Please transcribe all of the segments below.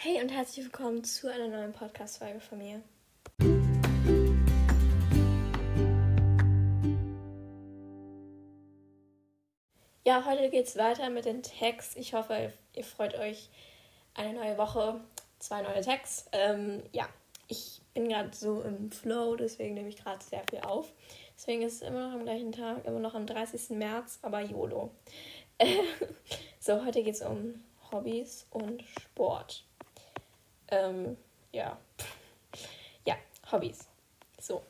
Hey und herzlich willkommen zu einer neuen Podcast-Folge von mir. Ja, heute geht es weiter mit den Tags. Ich hoffe, ihr freut euch. Eine neue Woche, zwei neue Tags. Ähm, ja, ich bin gerade so im Flow, deswegen nehme ich gerade sehr viel auf. Deswegen ist es immer noch am gleichen Tag, immer noch am 30. März, aber YOLO. so, heute geht es um Hobbys und Sport. Ähm, ja. Ja, Hobbys. So.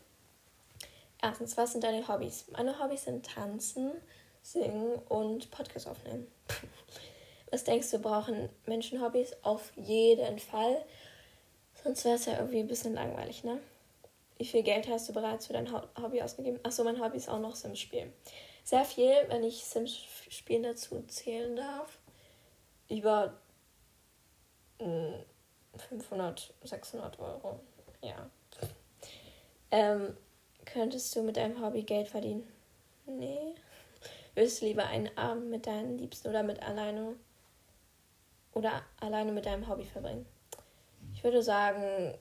Erstens, was sind deine Hobbys? Meine Hobbys sind Tanzen, Singen und Podcast aufnehmen. Was denkst du, brauchen Menschen Hobbys? Auf jeden Fall. Sonst wäre es ja irgendwie ein bisschen langweilig, ne? Wie viel Geld hast du bereits für dein Hobby ausgegeben? Achso, mein Hobby ist auch noch Sims spielen. Sehr viel, wenn ich Sims spielen dazu zählen darf. Über mh, 500, 600 Euro. Ja. Ähm, könntest du mit deinem Hobby Geld verdienen? Nee. Willst du lieber einen Abend mit deinen Liebsten oder mit alleine oder alleine mit deinem Hobby verbringen? Ich würde sagen,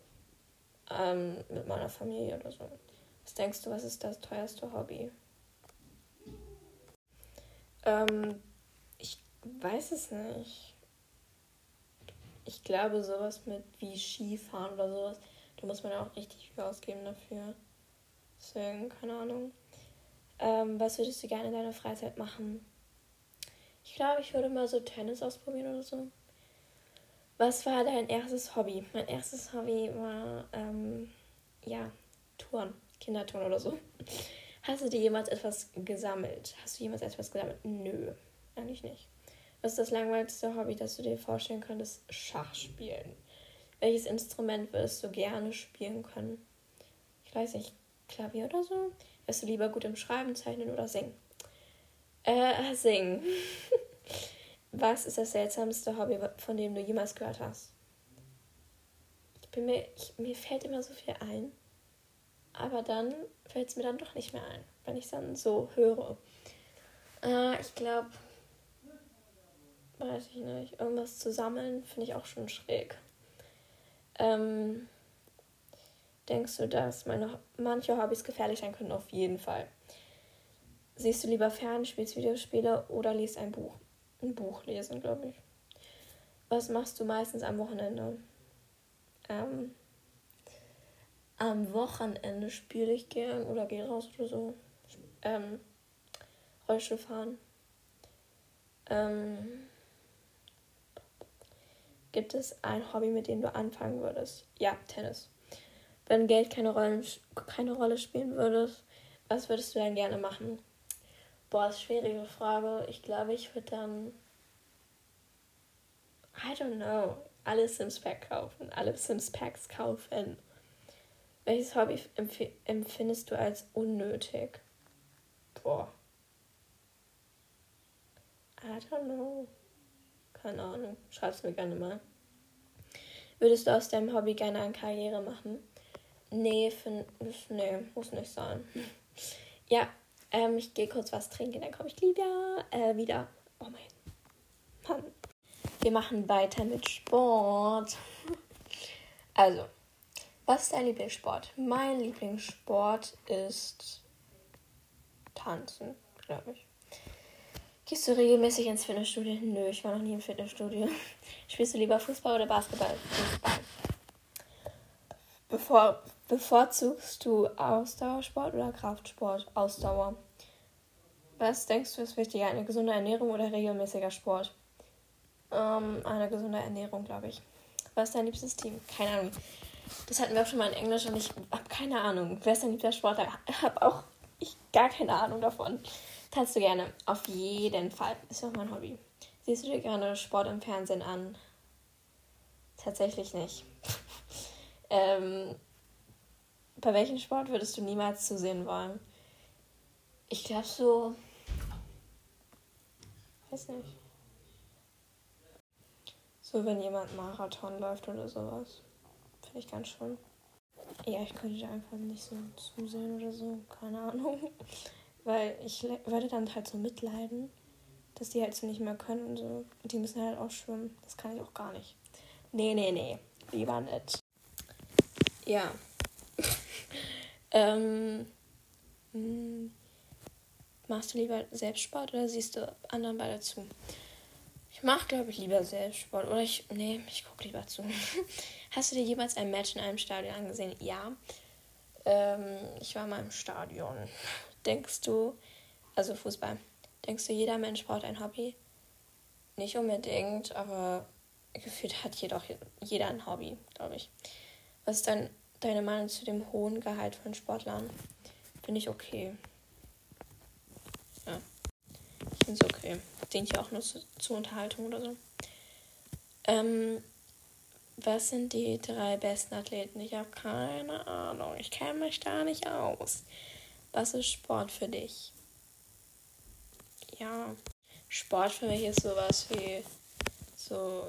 ähm, mit meiner Familie oder so. Was denkst du, was ist das teuerste Hobby? Ähm, ich weiß es nicht ich glaube, sowas mit wie Skifahren oder sowas, da muss man auch richtig viel ausgeben dafür. Deswegen, keine Ahnung. Ähm, was würdest du gerne in deiner Freizeit machen? Ich glaube, ich würde mal so Tennis ausprobieren oder so. Was war dein erstes Hobby? Mein erstes Hobby war, ähm, ja, Touren, Kindertouren oder so. Hast du dir jemals etwas gesammelt? Hast du jemals etwas gesammelt? Nö, eigentlich nicht. Was ist das langweiligste Hobby, das du dir vorstellen könntest? Schach spielen. Welches Instrument würdest du gerne spielen können? Ich weiß nicht, Klavier oder so? Wärst du lieber gut im Schreiben, Zeichnen oder Singen? Äh, singen. Was ist das seltsamste Hobby, von dem du jemals gehört hast? Ich bin mir, ich, mir fällt immer so viel ein, aber dann fällt es mir dann doch nicht mehr ein, wenn ich es dann so höre. Äh, ich glaube, weiß ich nicht, irgendwas zu sammeln, finde ich auch schon schräg. Ähm, denkst du, dass meine, manche Hobbys gefährlich sein können? Auf jeden Fall. Siehst du lieber fern, spielst Videospiele oder liest ein Buch? Ein Buch lesen, glaube ich. Was machst du meistens am Wochenende? Ähm, am Wochenende spiele ich gern oder gehe raus oder so. Ähm, Rollstuhl fahren. Ähm, Gibt es ein Hobby, mit dem du anfangen würdest? Ja, Tennis. Wenn Geld keine Rolle, keine Rolle spielen würdest, was würdest du dann gerne machen? Boah, ist schwierige Frage. Ich glaube, ich würde dann. I don't know. Alle Sims Packs kaufen. Alle Sims Packs kaufen. Welches Hobby empf empfindest du als unnötig? Boah. I don't know. Keine Ahnung. Schreib's mir gerne mal. Würdest du aus deinem Hobby gerne eine Karriere machen? Nee, find, nee muss nicht sein. ja, ähm, ich gehe kurz was trinken, dann komme ich wieder. Äh, wieder. Oh mein Mann. Wir machen weiter mit Sport. Also, was ist dein Lieblingssport? Mein Lieblingssport ist Tanzen, glaube ich. Gehst du regelmäßig ins Fitnessstudio? Nö, ich war noch nie im Fitnessstudio. Spielst du lieber Fußball oder Basketball? Fußball. Bevor, bevorzugst du Ausdauersport oder Kraftsport? Ausdauer. Was denkst du ist wichtiger, eine gesunde Ernährung oder regelmäßiger Sport? Ähm, eine gesunde Ernährung, glaube ich. Was ist dein liebstes Team? Keine Ahnung. Das hatten wir auch schon mal in Englisch und ich habe keine Ahnung. Wer ist dein liebster Sportler? Ich habe auch ich gar keine Ahnung davon. Kannst du gerne. Auf jeden Fall. Ist auch mein Hobby. Siehst du dir gerne Sport im Fernsehen an? Tatsächlich nicht. ähm, bei welchem Sport würdest du niemals zusehen wollen? Ich glaube so. Weiß nicht. So, wenn jemand Marathon läuft oder sowas. Finde ich ganz schön. Ja, ich könnte einfach nicht so zusehen oder so. Keine Ahnung. Weil ich würde dann halt so mitleiden, dass die halt so nicht mehr können und so. Und die müssen halt auch schwimmen. Das kann ich auch gar nicht. Nee, nee, nee. Lieber nicht. Ja. ähm, hm. machst du lieber Selbstsport oder siehst du anderen bei dazu? Ich mache, glaube ich, lieber Selbstsport. Oder ich. Nee, ich gucke lieber zu. Hast du dir jemals ein Match in einem Stadion angesehen? Ja. Ähm, ich war mal im Stadion. Denkst du, also Fußball, denkst du, jeder Mensch braucht ein Hobby? Nicht unbedingt, aber gefühlt hat jedoch jeder ein Hobby, glaube ich. Was ist dein, deine Meinung zu dem hohen Gehalt von Sportlern? Finde ich okay. Ja. Ich finde es okay. Dient ja auch nur zu, zur Unterhaltung oder so. Ähm, was sind die drei besten Athleten? Ich habe keine Ahnung. Ich kenne mich da nicht aus. Was ist Sport für dich? Ja, Sport für mich ist sowas wie so,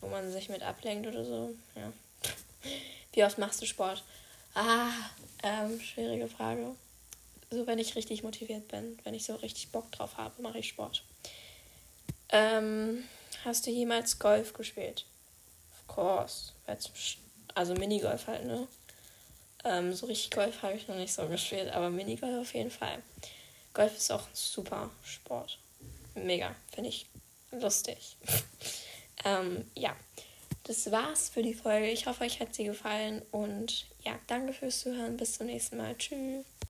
wo man sich mit ablenkt oder so. Ja. Wie oft machst du Sport? Ah, ähm, schwierige Frage. So, wenn ich richtig motiviert bin, wenn ich so richtig Bock drauf habe, mache ich Sport. Ähm, hast du jemals Golf gespielt? Of course. Also Minigolf halt, ne? Ähm, so richtig Golf habe ich noch nicht so gespielt, aber Minigolf auf jeden Fall. Golf ist auch ein super Sport. Mega, finde ich lustig. ähm, ja, das war's für die Folge. Ich hoffe, euch hat sie gefallen und ja, danke fürs Zuhören. Bis zum nächsten Mal. Tschüss.